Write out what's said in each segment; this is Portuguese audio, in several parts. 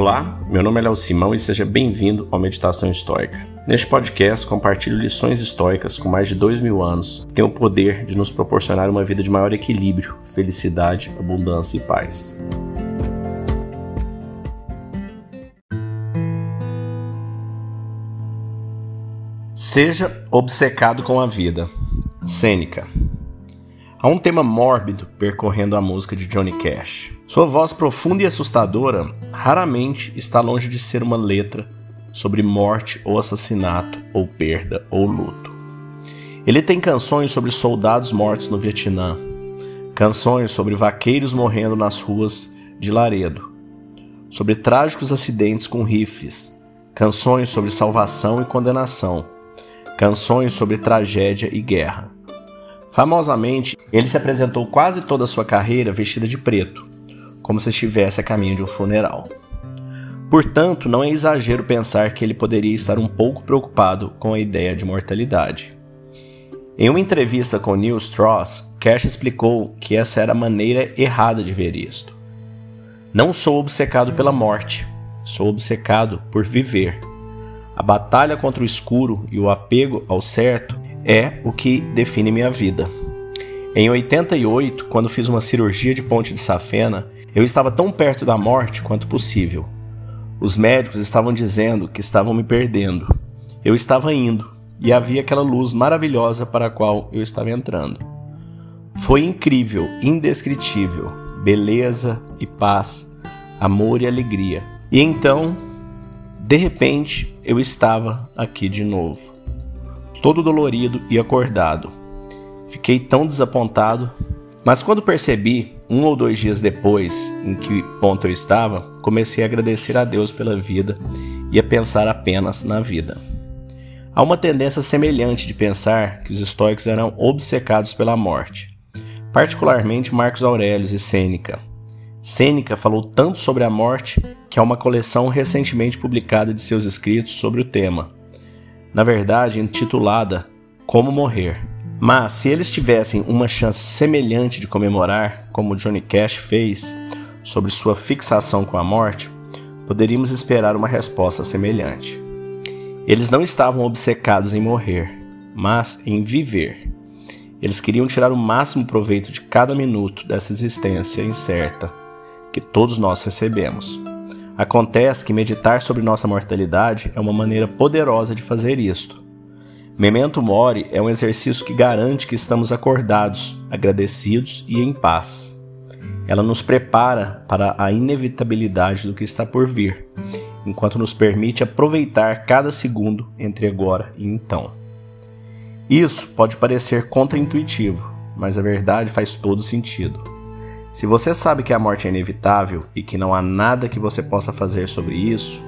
Olá, meu nome é Léo Simão e seja bem-vindo ao Meditação Histórica. Neste podcast, compartilho lições históricas com mais de dois mil anos que têm o poder de nos proporcionar uma vida de maior equilíbrio, felicidade, abundância e paz. Seja obcecado com a vida. Sêneca. Há um tema mórbido percorrendo a música de Johnny Cash. Sua voz profunda e assustadora raramente está longe de ser uma letra sobre morte ou assassinato, ou perda ou luto. Ele tem canções sobre soldados mortos no Vietnã, canções sobre vaqueiros morrendo nas ruas de Laredo, sobre trágicos acidentes com rifles, canções sobre salvação e condenação, canções sobre tragédia e guerra. Famosamente, ele se apresentou quase toda a sua carreira vestida de preto, como se estivesse a caminho de um funeral. Portanto, não é exagero pensar que ele poderia estar um pouco preocupado com a ideia de mortalidade. Em uma entrevista com Neil Strauss, Cash explicou que essa era a maneira errada de ver isto. Não sou obcecado pela morte, sou obcecado por viver. A batalha contra o escuro e o apego ao certo é o que define minha vida. Em 88, quando fiz uma cirurgia de ponte de safena, eu estava tão perto da morte quanto possível. Os médicos estavam dizendo que estavam me perdendo. Eu estava indo e havia aquela luz maravilhosa para a qual eu estava entrando. Foi incrível, indescritível, beleza e paz, amor e alegria. E então, de repente, eu estava aqui de novo todo dolorido e acordado. Fiquei tão desapontado, mas quando percebi, um ou dois dias depois em que ponto eu estava, comecei a agradecer a Deus pela vida e a pensar apenas na vida. Há uma tendência semelhante de pensar que os estoicos eram obcecados pela morte, particularmente Marcos Aurélio e Sêneca. Sêneca falou tanto sobre a morte que há uma coleção recentemente publicada de seus escritos sobre o tema na verdade intitulada Como Morrer. Mas se eles tivessem uma chance semelhante de comemorar, como Johnny Cash fez, sobre sua fixação com a morte, poderíamos esperar uma resposta semelhante. Eles não estavam obcecados em morrer, mas em viver. Eles queriam tirar o máximo proveito de cada minuto dessa existência incerta que todos nós recebemos. Acontece que meditar sobre nossa mortalidade é uma maneira poderosa de fazer isto. Memento Mori é um exercício que garante que estamos acordados, agradecidos e em paz. Ela nos prepara para a inevitabilidade do que está por vir, enquanto nos permite aproveitar cada segundo entre agora e então. Isso pode parecer contraintuitivo, mas a verdade faz todo sentido. Se você sabe que a morte é inevitável e que não há nada que você possa fazer sobre isso,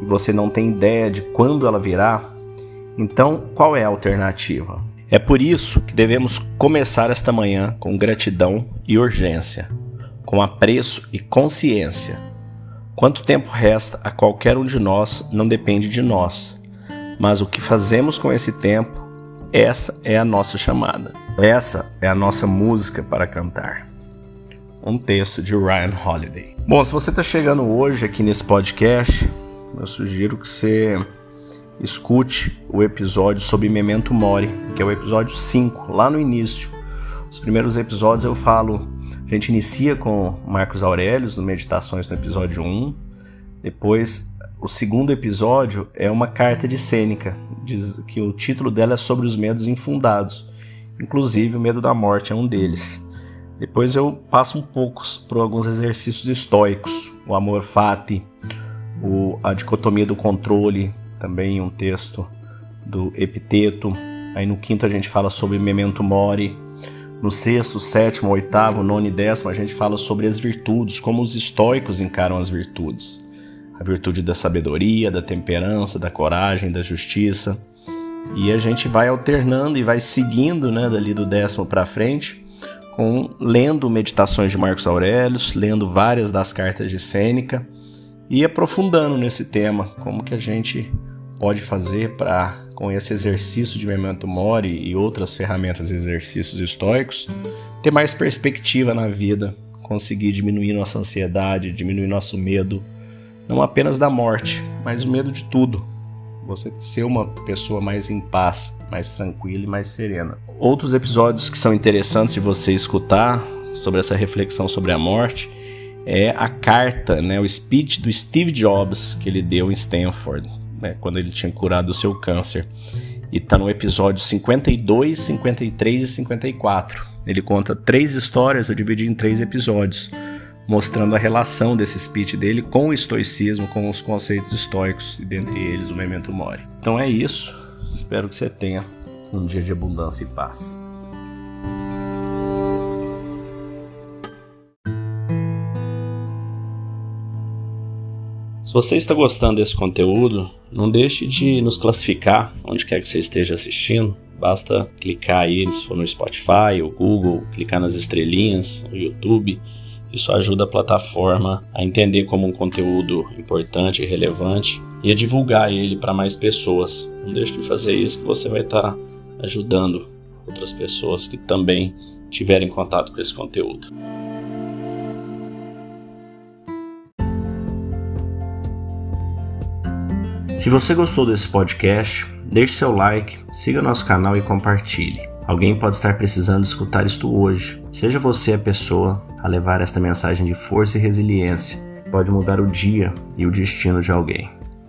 e você não tem ideia de quando ela virá, então qual é a alternativa? É por isso que devemos começar esta manhã com gratidão e urgência, com apreço e consciência. Quanto tempo resta a qualquer um de nós não depende de nós, mas o que fazemos com esse tempo, essa é a nossa chamada. Essa é a nossa música para cantar um texto de Ryan Holiday. Bom, se você está chegando hoje aqui nesse podcast, eu sugiro que você escute o episódio sobre Memento Mori, que é o episódio 5, lá no início. Os primeiros episódios eu falo, a gente inicia com Marcos Aurelius no Meditações no episódio 1. Depois, o segundo episódio é uma carta de Sêneca, diz que o título dela é sobre os medos infundados. Inclusive, o medo da morte é um deles. Depois eu passo um pouco por alguns exercícios estoicos, o amor fati, o, a dicotomia do controle, também um texto do Epiteto. Aí no quinto a gente fala sobre memento mori. No sexto, sétimo, oitavo, nono e décimo a gente fala sobre as virtudes, como os estoicos encaram as virtudes. A virtude da sabedoria, da temperança, da coragem, da justiça. E a gente vai alternando e vai seguindo, né, dali do décimo para frente com lendo meditações de Marcos Aurélio, lendo várias das cartas de Sêneca e aprofundando nesse tema, como que a gente pode fazer para com esse exercício de memento mori e outras ferramentas e exercícios estoicos, ter mais perspectiva na vida, conseguir diminuir nossa ansiedade, diminuir nosso medo, não apenas da morte, mas o medo de tudo. Você ser uma pessoa mais em paz, mais tranquila e mais serena. Outros episódios que são interessantes de você escutar sobre essa reflexão sobre a morte é a carta, né, o speech do Steve Jobs que ele deu em Stanford, né, quando ele tinha curado o seu câncer. E está no episódio 52, 53 e 54. Ele conta três histórias, eu dividi em três episódios, mostrando a relação desse speech dele com o estoicismo, com os conceitos estoicos, e dentre eles o memento mori. Então é isso. Espero que você tenha um dia de abundância e paz. Se você está gostando desse conteúdo, não deixe de nos classificar onde quer que você esteja assistindo. Basta clicar aí, se for no Spotify ou Google, clicar nas estrelinhas, no YouTube. Isso ajuda a plataforma a entender como um conteúdo importante e relevante e a divulgar ele para mais pessoas. Não deixe de fazer isso que você vai estar ajudando outras pessoas que também tiverem contato com esse conteúdo. Se você gostou desse podcast, deixe seu like, siga nosso canal e compartilhe. Alguém pode estar precisando escutar isto hoje. Seja você a pessoa a levar esta mensagem de força e resiliência. Pode mudar o dia e o destino de alguém.